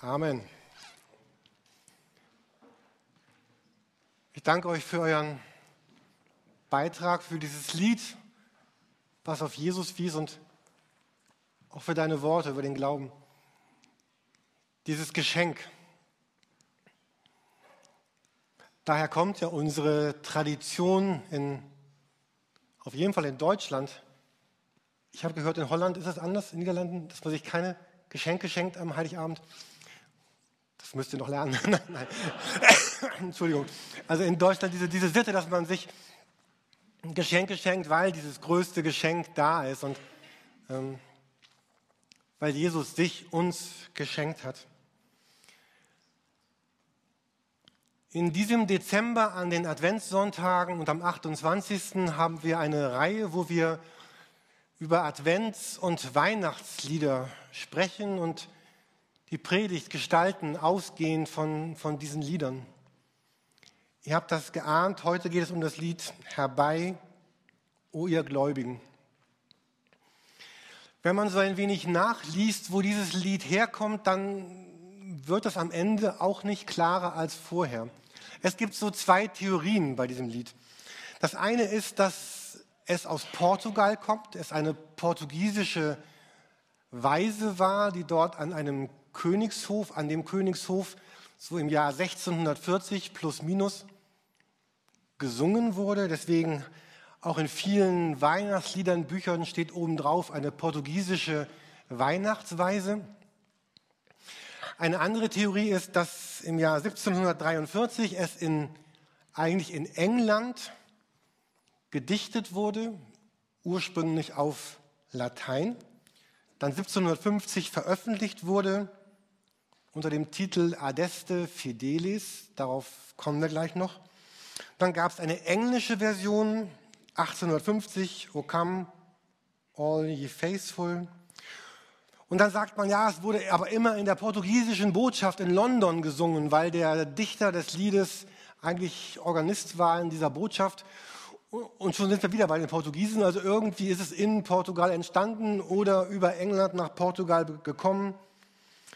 Amen. Ich danke euch für euren Beitrag, für dieses Lied, was auf Jesus wies und auch für deine Worte über den Glauben. Dieses Geschenk. Daher kommt ja unsere Tradition in, auf jeden Fall in Deutschland. Ich habe gehört, in Holland ist es anders, in den Niederlanden, dass man sich keine Geschenke schenkt am Heiligabend. Das müsst ihr noch lernen. nein, Entschuldigung. Also in Deutschland diese, diese Sitte, dass man sich Geschenke schenkt, weil dieses größte Geschenk da ist und ähm, weil Jesus sich uns geschenkt hat. In diesem Dezember an den Adventssonntagen und am 28. haben wir eine Reihe, wo wir über Advents- und Weihnachtslieder sprechen und die Predigt gestalten, ausgehend von, von diesen Liedern. Ihr habt das geahnt, heute geht es um das Lied Herbei, o ihr Gläubigen. Wenn man so ein wenig nachliest, wo dieses Lied herkommt, dann wird es am Ende auch nicht klarer als vorher. Es gibt so zwei Theorien bei diesem Lied. Das eine ist, dass es aus Portugal kommt, es eine portugiesische Weise war, die dort an einem Königshof, an dem Königshof so im Jahr 1640 plus minus gesungen wurde. Deswegen auch in vielen Weihnachtsliedern, Büchern steht obendrauf eine portugiesische Weihnachtsweise. Eine andere Theorie ist, dass im Jahr 1743 es in, eigentlich in England gedichtet wurde, ursprünglich auf Latein, dann 1750 veröffentlicht wurde unter dem Titel Adeste Fidelis, darauf kommen wir gleich noch. Dann gab es eine englische Version, 1850, O come, all ye faithful. Und dann sagt man, ja, es wurde aber immer in der portugiesischen Botschaft in London gesungen, weil der Dichter des Liedes eigentlich Organist war in dieser Botschaft. Und schon sind wir wieder bei den Portugiesen. Also irgendwie ist es in Portugal entstanden oder über England nach Portugal gekommen.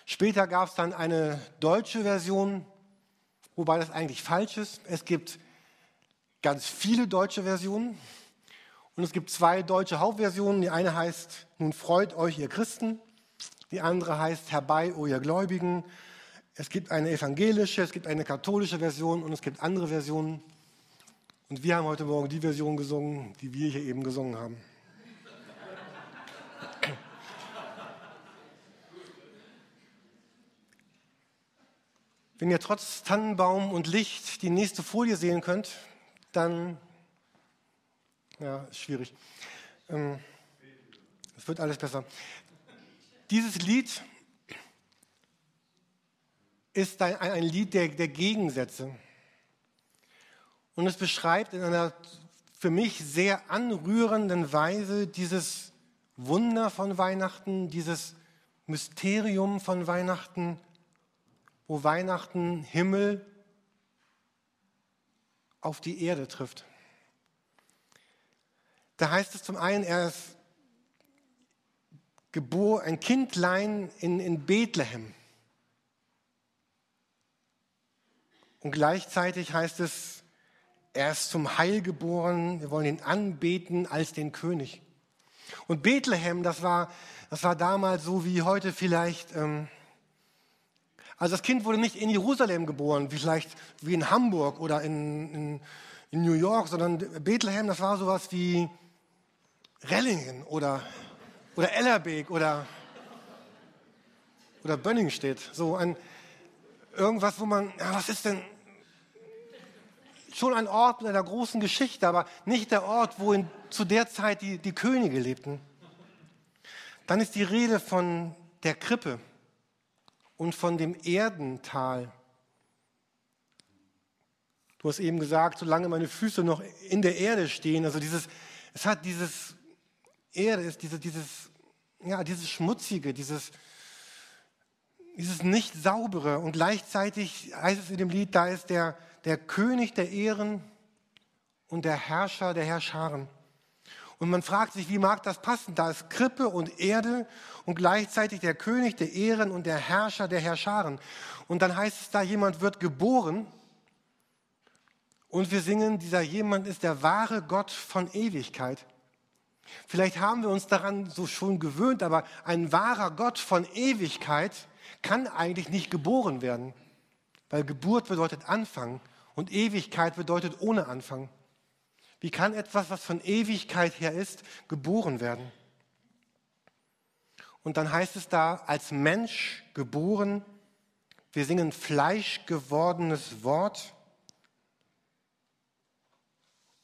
Später gab es dann eine deutsche Version, wobei das eigentlich falsch ist. Es gibt ganz viele deutsche Versionen und es gibt zwei deutsche Hauptversionen. Die eine heißt, nun freut euch ihr Christen. Die andere heißt Herbei, o ihr Gläubigen. Es gibt eine evangelische, es gibt eine katholische Version und es gibt andere Versionen. Und wir haben heute Morgen die Version gesungen, die wir hier eben gesungen haben. Wenn ihr trotz Tannenbaum und Licht die nächste Folie sehen könnt, dann, ja, ist schwierig. Ähm, es wird alles besser. Dieses Lied ist ein, ein Lied der, der Gegensätze. Und es beschreibt in einer für mich sehr anrührenden Weise dieses Wunder von Weihnachten, dieses Mysterium von Weihnachten, wo Weihnachten Himmel auf die Erde trifft. Da heißt es zum einen, er ist geboren, ein Kindlein in, in Bethlehem. Und gleichzeitig heißt es, er ist zum Heil geboren, wir wollen ihn anbeten als den König. Und Bethlehem, das war, das war damals so wie heute vielleicht, ähm, also das Kind wurde nicht in Jerusalem geboren, wie vielleicht wie in Hamburg oder in, in, in New York, sondern Bethlehem, das war sowas wie Rellingen oder oder Ellerbeek oder, oder Bönning steht. So ein, irgendwas, wo man, ja, was ist denn, schon ein Ort mit einer großen Geschichte, aber nicht der Ort, wo in, zu der Zeit die, die Könige lebten. Dann ist die Rede von der Krippe und von dem Erdental. Du hast eben gesagt, solange meine Füße noch in der Erde stehen, also dieses, es hat dieses Erde diese, dieses, ja, dieses Schmutzige, dieses, dieses nicht saubere. Und gleichzeitig heißt es in dem Lied, da ist der, der König der Ehren und der Herrscher der Herrscharen. Und man fragt sich, wie mag das passen? Da ist Krippe und Erde und gleichzeitig der König der Ehren und der Herrscher der Herrscharen. Und dann heißt es da, jemand wird geboren. Und wir singen, dieser jemand ist der wahre Gott von Ewigkeit. Vielleicht haben wir uns daran so schon gewöhnt, aber ein wahrer Gott von Ewigkeit kann eigentlich nicht geboren werden, weil Geburt bedeutet Anfang und Ewigkeit bedeutet ohne Anfang. Wie kann etwas, was von Ewigkeit her ist, geboren werden? Und dann heißt es da, als Mensch geboren, wir singen fleischgewordenes Wort.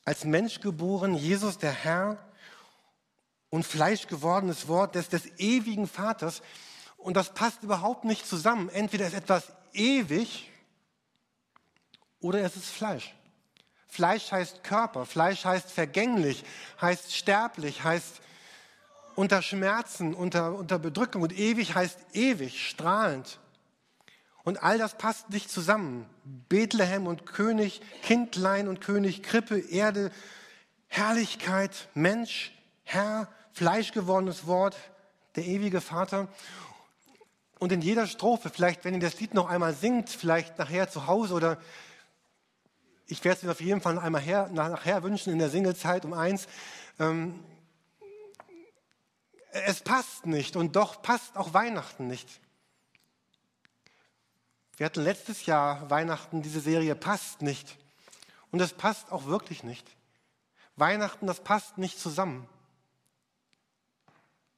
Als Mensch geboren, Jesus der Herr und fleischgewordenes Wort des, des ewigen Vaters. Und das passt überhaupt nicht zusammen. Entweder ist etwas ewig oder es ist Fleisch. Fleisch heißt Körper, Fleisch heißt vergänglich, heißt sterblich, heißt unter Schmerzen, unter, unter Bedrückung und ewig heißt ewig, strahlend. Und all das passt nicht zusammen. Bethlehem und König, Kindlein und König, Krippe, Erde, Herrlichkeit, Mensch, Herr, fleischgewordenes Wort, der ewige Vater. Und in jeder Strophe, vielleicht wenn ihr das Lied noch einmal singt, vielleicht nachher zu Hause oder ich werde es mir auf jeden Fall einmal her, nachher wünschen in der Singlezeit um eins. Ähm, es passt nicht und doch passt auch Weihnachten nicht. Wir hatten letztes Jahr Weihnachten, diese Serie passt nicht. Und es passt auch wirklich nicht. Weihnachten, das passt nicht zusammen.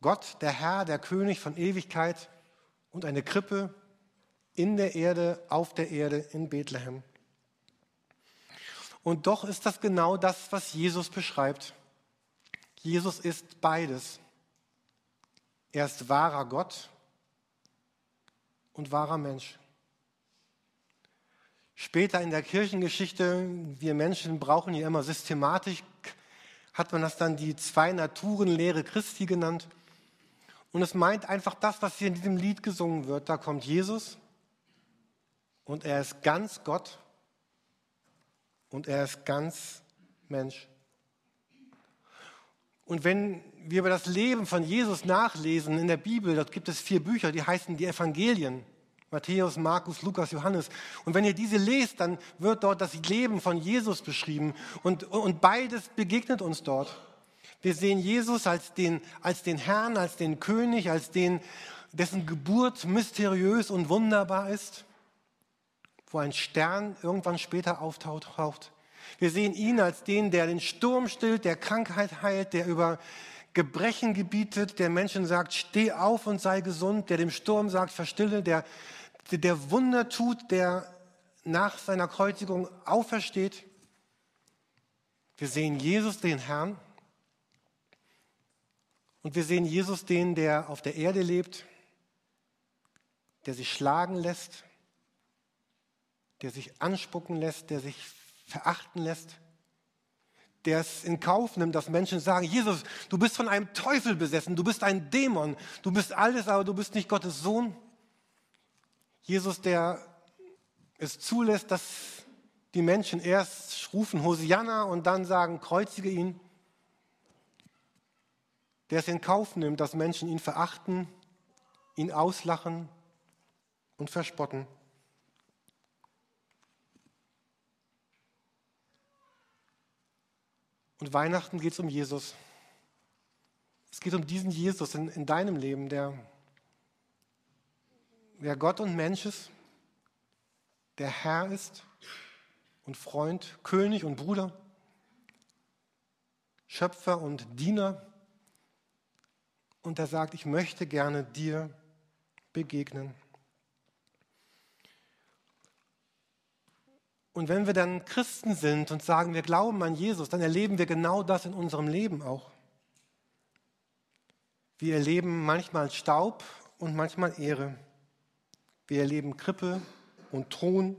Gott, der Herr, der König von Ewigkeit und eine Krippe in der Erde, auf der Erde in Bethlehem. Und doch ist das genau das, was Jesus beschreibt. Jesus ist beides. Er ist wahrer Gott und wahrer Mensch. Später in der Kirchengeschichte, wir Menschen brauchen hier immer Systematik, hat man das dann die Zwei-Naturen-Lehre Christi genannt. Und es meint einfach das, was hier in diesem Lied gesungen wird. Da kommt Jesus und er ist ganz Gott und er ist ganz Mensch. Und wenn wir über das Leben von Jesus nachlesen in der Bibel, dort gibt es vier Bücher, die heißen die Evangelien. Matthäus, Markus, Lukas, Johannes. Und wenn ihr diese lest, dann wird dort das Leben von Jesus beschrieben. Und, und beides begegnet uns dort. Wir sehen Jesus als den, als den Herrn, als den König, als den, dessen Geburt mysteriös und wunderbar ist wo ein Stern irgendwann später auftaucht. Wir sehen ihn als den, der den Sturm stillt, der Krankheit heilt, der über Gebrechen gebietet, der Menschen sagt, steh auf und sei gesund, der dem Sturm sagt, verstille, der, der Wunder tut, der nach seiner Kreuzigung aufersteht. Wir sehen Jesus, den Herrn, und wir sehen Jesus, den, der auf der Erde lebt, der sich schlagen lässt, der sich anspucken lässt, der sich verachten lässt, der es in Kauf nimmt, dass Menschen sagen, Jesus, du bist von einem Teufel besessen, du bist ein Dämon, du bist alles, aber du bist nicht Gottes Sohn. Jesus, der es zulässt, dass die Menschen erst rufen Hosianna und dann sagen, kreuzige ihn. Der es in Kauf nimmt, dass Menschen ihn verachten, ihn auslachen und verspotten. Und Weihnachten geht es um Jesus. Es geht um diesen Jesus in, in deinem Leben, der, der Gott und Mensch ist, der Herr ist und Freund, König und Bruder, Schöpfer und Diener. Und er sagt, ich möchte gerne dir begegnen. Und wenn wir dann Christen sind und sagen, wir glauben an Jesus, dann erleben wir genau das in unserem Leben auch. Wir erleben manchmal Staub und manchmal Ehre. Wir erleben Krippe und Thron,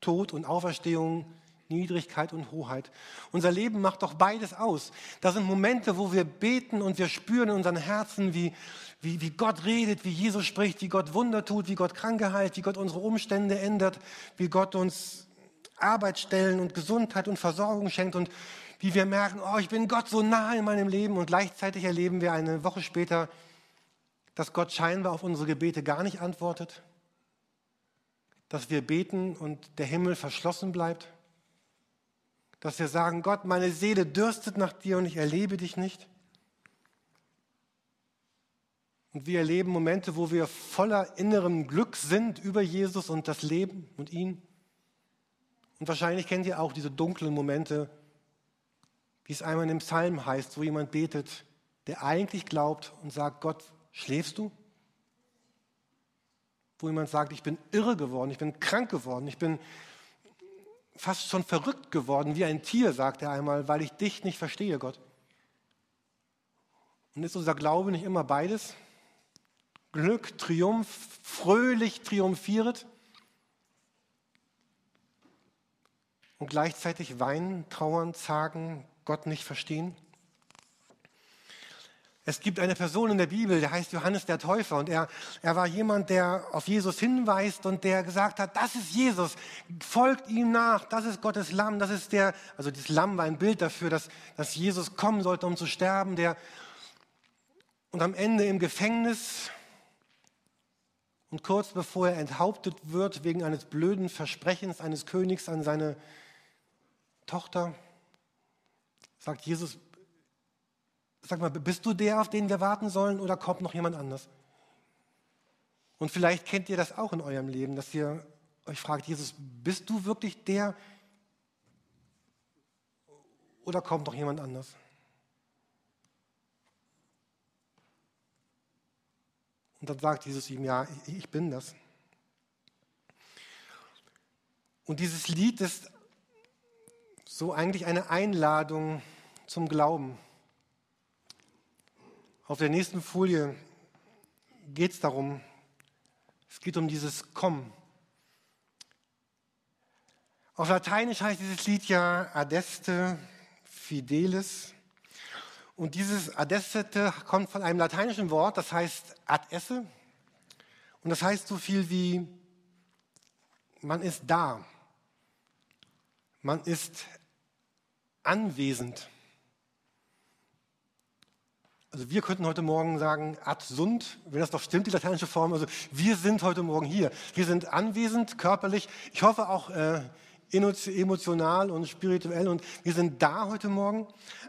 Tod und Auferstehung, Niedrigkeit und Hoheit. Unser Leben macht doch beides aus. Das sind Momente, wo wir beten und wir spüren in unseren Herzen, wie, wie, wie Gott redet, wie Jesus spricht, wie Gott Wunder tut, wie Gott Kranke heilt, wie Gott unsere Umstände ändert, wie Gott uns Arbeitsstellen und Gesundheit und Versorgung schenkt. Und wie wir merken, oh, ich bin Gott so nah in meinem Leben und gleichzeitig erleben wir eine Woche später, dass Gott scheinbar auf unsere Gebete gar nicht antwortet, dass wir beten und der Himmel verschlossen bleibt, dass wir sagen, Gott, meine Seele dürstet nach dir und ich erlebe dich nicht. Und wir erleben Momente, wo wir voller innerem Glück sind über Jesus und das Leben und ihn. Und wahrscheinlich kennt ihr auch diese dunklen Momente, wie es einmal in dem Psalm heißt, wo jemand betet, der eigentlich glaubt und sagt, Gott, schläfst du? Wo jemand sagt, ich bin irre geworden, ich bin krank geworden, ich bin fast schon verrückt geworden, wie ein Tier, sagt er einmal, weil ich dich nicht verstehe, Gott. Und ist unser Glaube nicht immer beides? Glück, Triumph, fröhlich triumphiert und gleichzeitig weinen, trauern, zagen, Gott nicht verstehen? Es gibt eine Person in der Bibel, der heißt Johannes der Täufer und er, er war jemand, der auf Jesus hinweist und der gesagt hat, das ist Jesus, folgt ihm nach, das ist Gottes Lamm, das ist der, also das Lamm war ein Bild dafür, dass, dass Jesus kommen sollte, um zu sterben, der und am Ende im Gefängnis und kurz bevor er enthauptet wird wegen eines blöden Versprechens eines Königs an seine Tochter, sagt Jesus, sag mal, bist du der, auf den wir warten sollen oder kommt noch jemand anders? Und vielleicht kennt ihr das auch in eurem Leben, dass ihr euch fragt, Jesus, bist du wirklich der oder kommt noch jemand anders? Und dann sagt Jesus ihm, ja, ich bin das. Und dieses Lied ist so eigentlich eine Einladung zum Glauben. Auf der nächsten Folie geht es darum, es geht um dieses Komm. Auf Lateinisch heißt dieses Lied ja Adeste Fidelis. Und dieses adessete kommt von einem lateinischen Wort, das heißt ad esse. Und das heißt so viel wie, man ist da. Man ist anwesend. Also wir könnten heute Morgen sagen, ad sunt, wenn das doch stimmt, die lateinische Form. Also wir sind heute Morgen hier. Wir sind anwesend, körperlich. Ich hoffe auch äh, emotional und spirituell. Und wir sind da heute Morgen.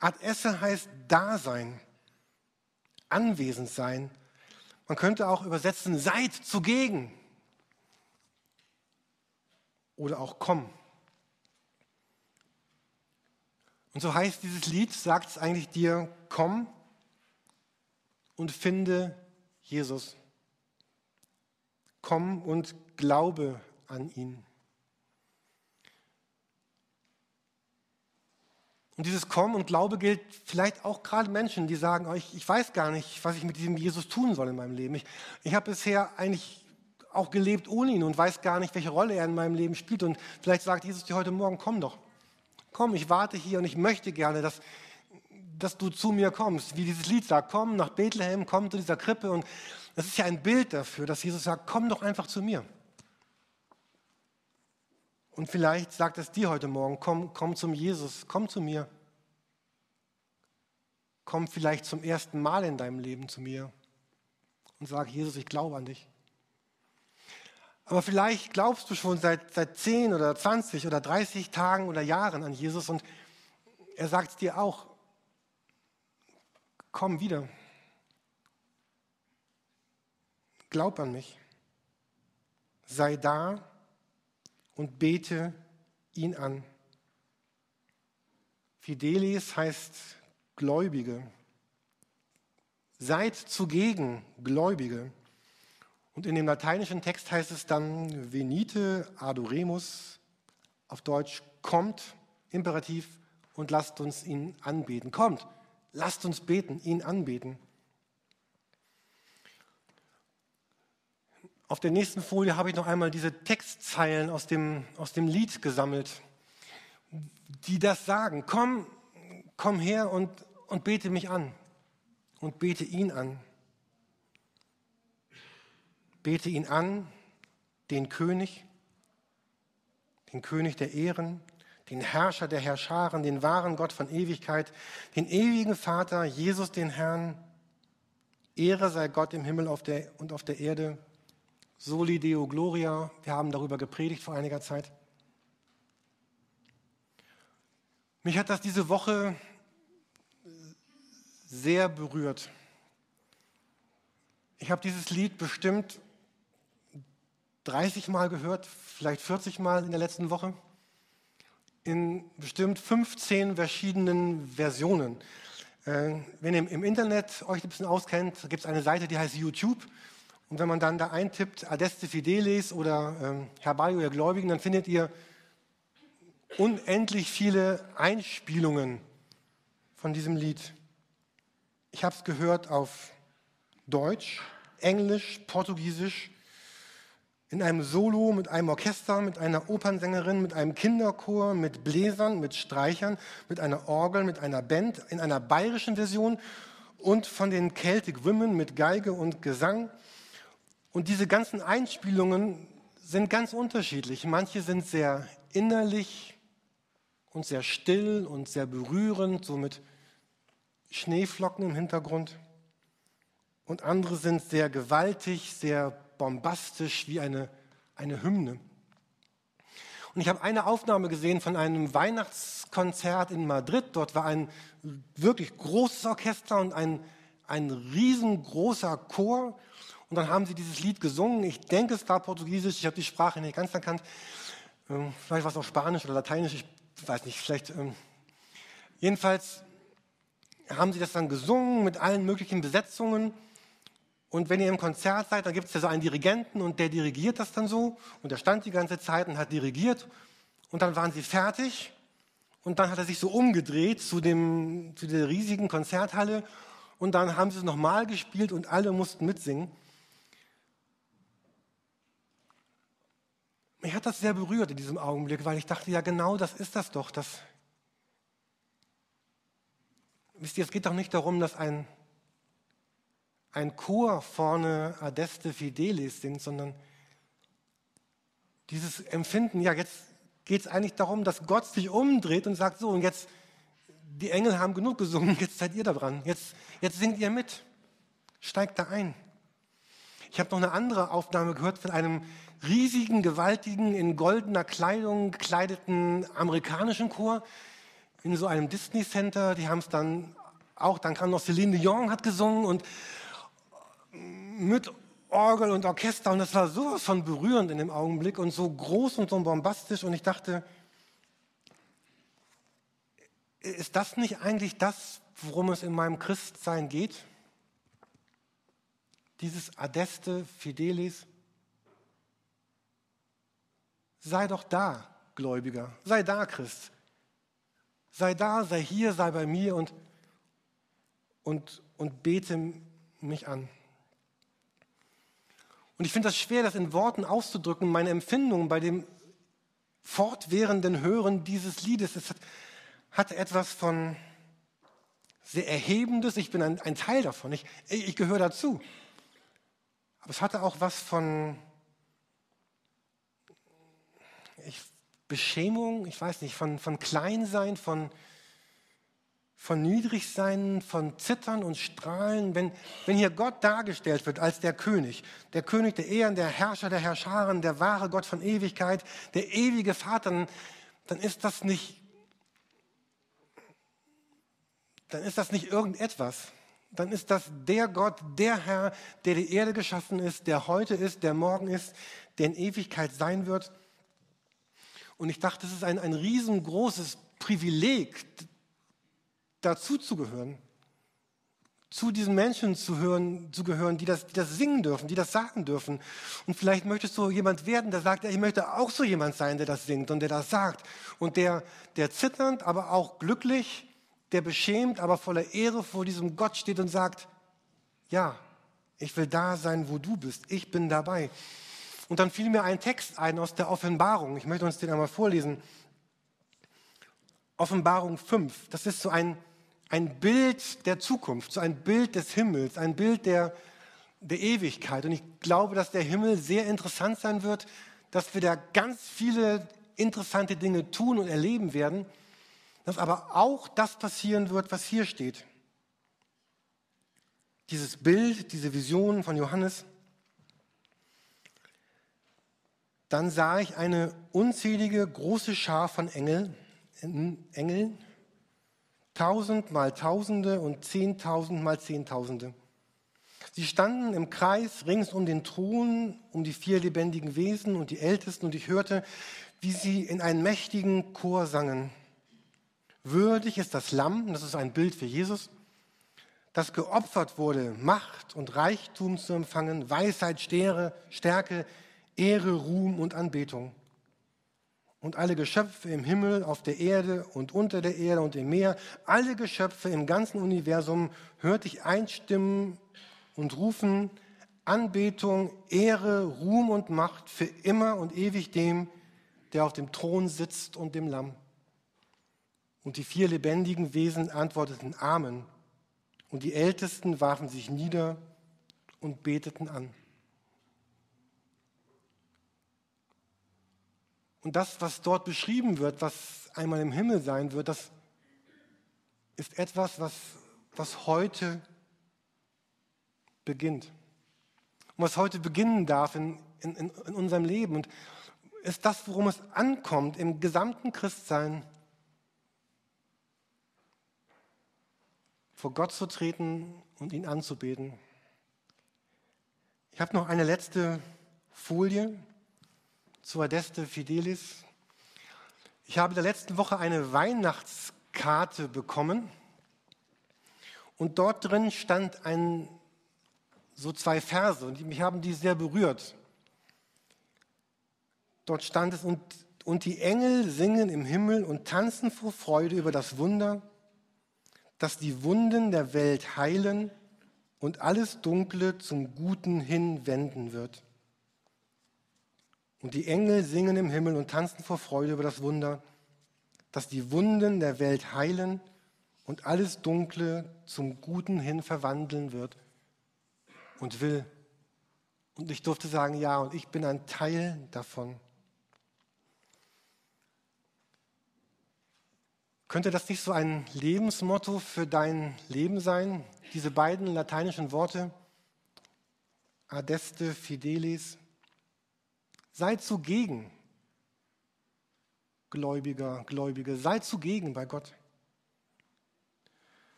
Ad esse heißt da sein, anwesend sein. Man könnte auch übersetzen, seid zugegen. Oder auch komm. Und so heißt dieses Lied, sagt es eigentlich dir, komm und finde Jesus. Komm und glaube an ihn. Und dieses Kommen und Glaube gilt vielleicht auch gerade Menschen, die sagen, oh, ich, ich, weiß gar nicht, was ich mit diesem Jesus tun soll in meinem Leben. Ich, ich habe bisher eigentlich auch gelebt ohne ihn und weiß gar nicht, welche Rolle er in meinem Leben spielt. Und vielleicht sagt Jesus dir heute Morgen, komm doch. Komm, ich warte hier und ich möchte gerne, dass, dass du zu mir kommst. Wie dieses Lied sagt, komm nach Bethlehem, komm zu dieser Krippe. Und das ist ja ein Bild dafür, dass Jesus sagt, komm doch einfach zu mir. Und vielleicht sagt es dir heute Morgen, komm, komm zum Jesus, komm zu mir. Komm vielleicht zum ersten Mal in deinem Leben zu mir und sag, Jesus, ich glaube an dich. Aber vielleicht glaubst du schon seit, seit 10 oder 20 oder 30 Tagen oder Jahren an Jesus und er sagt dir auch, komm wieder. Glaub an mich. Sei da und bete ihn an. Fidelis heißt Gläubige. Seid zugegen Gläubige. Und in dem lateinischen Text heißt es dann venite adoremus, auf Deutsch kommt, imperativ, und lasst uns ihn anbeten. Kommt, lasst uns beten, ihn anbeten. Auf der nächsten Folie habe ich noch einmal diese Textzeilen aus dem, aus dem Lied gesammelt, die das sagen. Komm, komm her und, und bete mich an und bete ihn an. Bete ihn an, den König, den König der Ehren, den Herrscher der Herrscharen, den wahren Gott von Ewigkeit, den ewigen Vater, Jesus den Herrn. Ehre sei Gott im Himmel auf der, und auf der Erde. Soli Deo Gloria. Wir haben darüber gepredigt vor einiger Zeit. Mich hat das diese Woche sehr berührt. Ich habe dieses Lied bestimmt 30 Mal gehört, vielleicht 40 Mal in der letzten Woche, in bestimmt 15 verschiedenen Versionen. Äh, wenn ihr im Internet euch ein bisschen auskennt, gibt es eine Seite, die heißt YouTube. Und wenn man dann da eintippt, Adeste Fidelis oder ähm, Herbario der Gläubigen, dann findet ihr unendlich viele Einspielungen von diesem Lied. Ich habe es gehört auf Deutsch, Englisch, Portugiesisch, in einem Solo mit einem Orchester, mit einer Opernsängerin, mit einem Kinderchor, mit Bläsern, mit Streichern, mit einer Orgel, mit einer Band, in einer bayerischen Version und von den Celtic Women mit Geige und Gesang. Und diese ganzen Einspielungen sind ganz unterschiedlich. Manche sind sehr innerlich und sehr still und sehr berührend, so mit Schneeflocken im Hintergrund. Und andere sind sehr gewaltig, sehr bombastisch wie eine, eine Hymne. Und ich habe eine Aufnahme gesehen von einem Weihnachtskonzert in Madrid. Dort war ein wirklich großes Orchester und ein, ein riesengroßer Chor. Und dann haben sie dieses Lied gesungen. Ich denke, es war Portugiesisch. Ich habe die Sprache nicht ganz erkannt. Ähm, vielleicht war es auch Spanisch oder Lateinisch. Ich weiß nicht. Vielleicht. Ähm, jedenfalls haben sie das dann gesungen mit allen möglichen Besetzungen. Und wenn ihr im Konzert seid, dann gibt es ja so einen Dirigenten und der dirigiert das dann so. Und der stand die ganze Zeit und hat dirigiert. Und dann waren sie fertig. Und dann hat er sich so umgedreht zu, dem, zu der riesigen Konzerthalle. Und dann haben sie es nochmal gespielt und alle mussten mitsingen. Mich hat das sehr berührt in diesem Augenblick, weil ich dachte, ja genau das ist das doch. Das, wisst ihr, es geht doch nicht darum, dass ein ein Chor vorne Adeste Fidelis singt, sondern dieses Empfinden, ja, jetzt geht es eigentlich darum, dass Gott sich umdreht und sagt, so, und jetzt, die Engel haben genug gesungen, jetzt seid ihr da dran, jetzt, jetzt singt ihr mit, steigt da ein. Ich habe noch eine andere Aufnahme gehört von einem riesigen, gewaltigen, in goldener Kleidung gekleideten amerikanischen Chor in so einem Disney Center. Die haben es dann auch, dann kam noch Celine Dion hat gesungen und mit Orgel und Orchester und das war sowas von berührend in dem Augenblick und so groß und so bombastisch und ich dachte, ist das nicht eigentlich das, worum es in meinem Christsein geht? Dieses Adeste Fidelis? Sei doch da, Gläubiger, sei da, Christ. Sei da, sei hier, sei bei mir und, und, und bete mich an. Und ich finde das schwer, das in Worten auszudrücken, meine Empfindungen bei dem fortwährenden Hören dieses Liedes. Es hat, hat etwas von sehr Erhebendes. Ich bin ein, ein Teil davon. Ich, ich gehöre dazu. Aber es hatte auch was von ich, Beschämung, ich weiß nicht, von, von Kleinsein, von, von Niedrigsein, von Zittern und Strahlen, wenn, wenn hier Gott dargestellt wird als der König, der König der Ehren, der Herrscher der Herrscharen, der wahre Gott von Ewigkeit, der ewige Vater, dann ist das nicht, dann ist das nicht irgendetwas. Dann ist das der Gott, der Herr, der die Erde geschaffen ist, der heute ist, der morgen ist, der in Ewigkeit sein wird. Und ich dachte, das ist ein, ein riesengroßes Privileg, dazu zu gehören, zu diesen Menschen zu, hören, zu gehören, die das, die das singen dürfen, die das sagen dürfen. Und vielleicht möchtest du jemand werden, der sagt, ich möchte auch so jemand sein, der das singt und der das sagt. Und der, der zitternd, aber auch glücklich, der beschämt, aber voller Ehre vor diesem Gott steht und sagt, ja, ich will da sein, wo du bist. Ich bin dabei. Und dann fiel mir ein Text ein aus der Offenbarung. Ich möchte uns den einmal vorlesen. Offenbarung 5. Das ist so ein, ein Bild der Zukunft, so ein Bild des Himmels, ein Bild der, der Ewigkeit. Und ich glaube, dass der Himmel sehr interessant sein wird, dass wir da ganz viele interessante Dinge tun und erleben werden, dass aber auch das passieren wird, was hier steht. Dieses Bild, diese Vision von Johannes. Dann sah ich eine unzählige große Schar von Engel, Engeln, tausend mal Tausende und zehntausend mal Zehntausende. Sie standen im Kreis rings um den Thron, um die vier lebendigen Wesen und die Ältesten, und ich hörte, wie sie in einen mächtigen Chor sangen. Würdig ist das Lamm, das ist ein Bild für Jesus, das geopfert wurde, Macht und Reichtum zu empfangen, Weisheit, Stärke, Ehre, Ruhm und Anbetung. Und alle Geschöpfe im Himmel, auf der Erde und unter der Erde und im Meer, alle Geschöpfe im ganzen Universum hörte ich einstimmen und rufen Anbetung, Ehre, Ruhm und Macht für immer und ewig dem, der auf dem Thron sitzt und dem Lamm. Und die vier lebendigen Wesen antworteten Amen. Und die Ältesten warfen sich nieder und beteten an. Und das, was dort beschrieben wird, was einmal im Himmel sein wird, das ist etwas, was, was heute beginnt. Und was heute beginnen darf in, in, in unserem Leben. Und ist das, worum es ankommt im gesamten Christsein, vor Gott zu treten und ihn anzubeten. Ich habe noch eine letzte Folie zu Adeste Fidelis. Ich habe in der letzten Woche eine Weihnachtskarte bekommen und dort drin stand ein, so zwei Verse und mich haben die sehr berührt. Dort stand es, und, und die Engel singen im Himmel und tanzen vor Freude über das Wunder, dass die Wunden der Welt heilen und alles Dunkle zum Guten hinwenden wird. Und die Engel singen im Himmel und tanzen vor Freude über das Wunder, dass die Wunden der Welt heilen und alles Dunkle zum Guten hin verwandeln wird und will. Und ich durfte sagen, ja, und ich bin ein Teil davon. Könnte das nicht so ein Lebensmotto für dein Leben sein? Diese beiden lateinischen Worte, adeste fidelis, Sei zugegen, Gläubiger, Gläubige, sei zugegen bei Gott.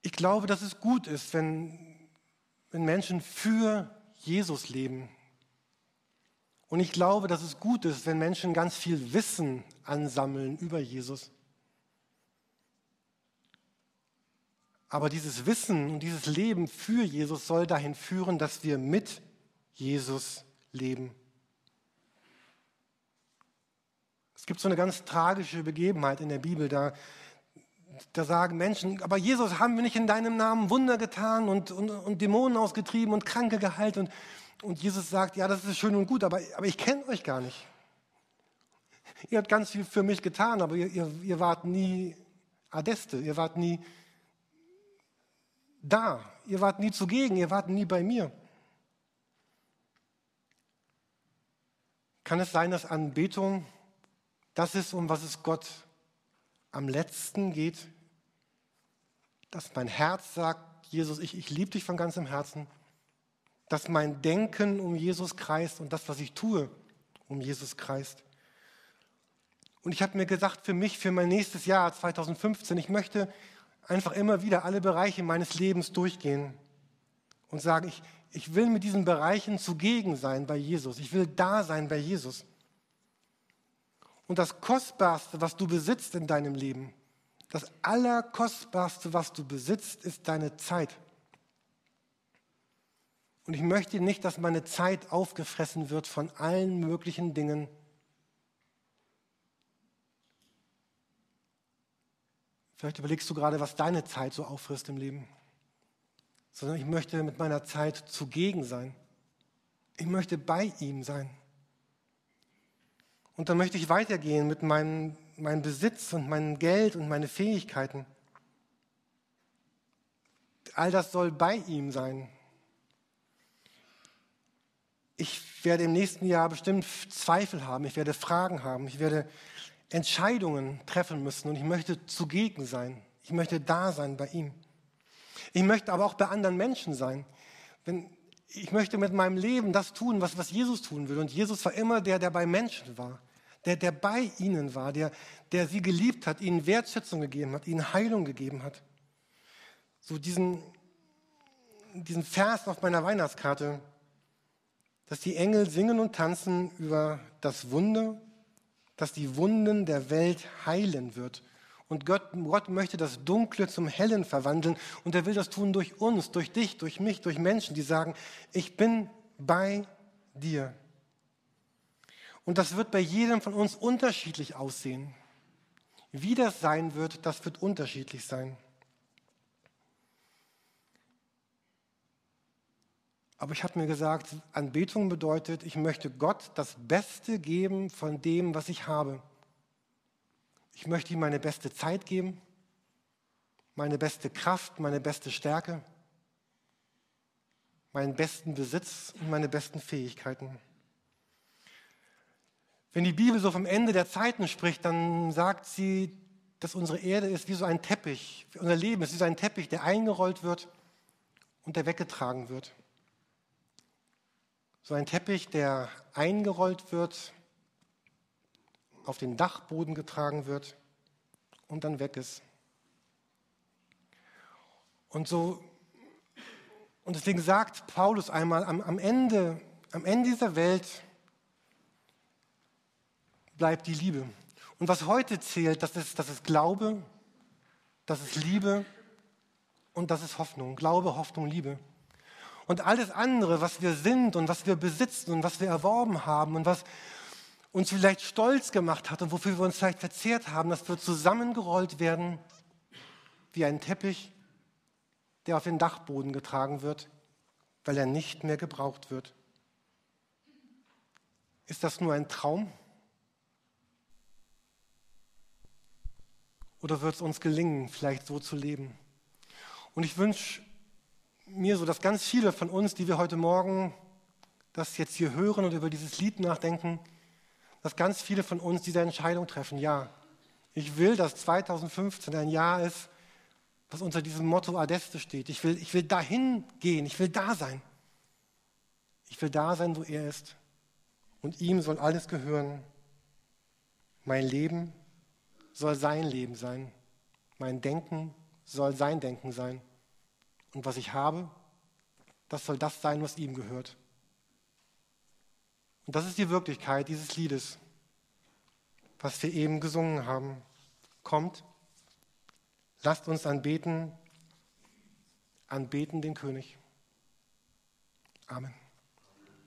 Ich glaube, dass es gut ist, wenn, wenn Menschen für Jesus leben. Und ich glaube, dass es gut ist, wenn Menschen ganz viel Wissen ansammeln über Jesus. Aber dieses Wissen und dieses Leben für Jesus soll dahin führen, dass wir mit Jesus leben. Es gibt so eine ganz tragische Begebenheit in der Bibel, da, da sagen Menschen, aber Jesus, haben wir nicht in deinem Namen Wunder getan und, und, und Dämonen ausgetrieben und Kranke geheilt? Und, und Jesus sagt, ja, das ist schön und gut, aber, aber ich kenne euch gar nicht. Ihr habt ganz viel für mich getan, aber ihr, ihr, ihr wart nie Adeste, ihr wart nie da, ihr wart nie zugegen, ihr wart nie bei mir. Kann es sein, dass Anbetung das ist, um was es Gott am letzten geht? Dass mein Herz sagt, Jesus, ich, ich liebe dich von ganzem Herzen. Dass mein Denken um Jesus kreist und das, was ich tue, um Jesus kreist. Und ich habe mir gesagt, für mich, für mein nächstes Jahr 2015, ich möchte einfach immer wieder alle Bereiche meines Lebens durchgehen und sagen, ich, ich will mit diesen Bereichen zugegen sein bei Jesus. Ich will da sein bei Jesus. Und das Kostbarste, was du besitzt in deinem Leben, das Allerkostbarste, was du besitzt, ist deine Zeit. Und ich möchte nicht, dass meine Zeit aufgefressen wird von allen möglichen Dingen. Vielleicht überlegst du gerade, was deine Zeit so auffrisst im Leben sondern ich möchte mit meiner Zeit zugegen sein. Ich möchte bei ihm sein. Und dann möchte ich weitergehen mit meinem, meinem Besitz und meinem Geld und meinen Fähigkeiten. All das soll bei ihm sein. Ich werde im nächsten Jahr bestimmt Zweifel haben, ich werde Fragen haben, ich werde Entscheidungen treffen müssen und ich möchte zugegen sein. Ich möchte da sein bei ihm. Ich möchte aber auch bei anderen Menschen sein. Wenn, ich möchte mit meinem Leben das tun, was, was Jesus tun will. Und Jesus war immer der, der bei Menschen war, der, der bei ihnen war, der, der sie geliebt hat, ihnen Wertschätzung gegeben hat, ihnen Heilung gegeben hat. So diesen, diesen Vers auf meiner Weihnachtskarte, dass die Engel singen und tanzen über das Wunder, das die Wunden der Welt heilen wird. Und Gott, Gott möchte das Dunkle zum Hellen verwandeln und er will das tun durch uns, durch dich, durch mich, durch Menschen, die sagen, ich bin bei dir. Und das wird bei jedem von uns unterschiedlich aussehen. Wie das sein wird, das wird unterschiedlich sein. Aber ich habe mir gesagt, Anbetung bedeutet, ich möchte Gott das Beste geben von dem, was ich habe. Ich möchte ihm meine beste Zeit geben, meine beste Kraft, meine beste Stärke, meinen besten Besitz und meine besten Fähigkeiten. Wenn die Bibel so vom Ende der Zeiten spricht, dann sagt sie, dass unsere Erde ist wie so ein Teppich. Unser Leben ist wie so ein Teppich, der eingerollt wird und der weggetragen wird. So ein Teppich, der eingerollt wird, auf den Dachboden getragen wird und dann weg ist. Und so, und deswegen sagt Paulus einmal, am, am, Ende, am Ende dieser Welt bleibt die Liebe. Und was heute zählt, das ist, das ist Glaube, das ist Liebe und das ist Hoffnung. Glaube, Hoffnung, Liebe. Und alles andere, was wir sind und was wir besitzen und was wir erworben haben und was uns vielleicht stolz gemacht hat und wofür wir uns vielleicht verzehrt haben, das wird zusammengerollt werden wie ein Teppich, der auf den Dachboden getragen wird, weil er nicht mehr gebraucht wird. Ist das nur ein Traum? Oder wird es uns gelingen, vielleicht so zu leben? Und ich wünsche mir so, dass ganz viele von uns, die wir heute Morgen das jetzt hier hören und über dieses Lied nachdenken, dass ganz viele von uns diese Entscheidung treffen. Ja, ich will, dass 2015 ein Jahr ist, das unter diesem Motto Adeste steht. Ich will, ich will dahin gehen, ich will da sein. Ich will da sein, wo er ist. Und ihm soll alles gehören. Mein Leben soll sein Leben sein. Mein Denken soll sein Denken sein. Und was ich habe, das soll das sein, was ihm gehört. Und das ist die Wirklichkeit dieses Liedes, was wir eben gesungen haben. Kommt, lasst uns anbeten, anbeten den König. Amen.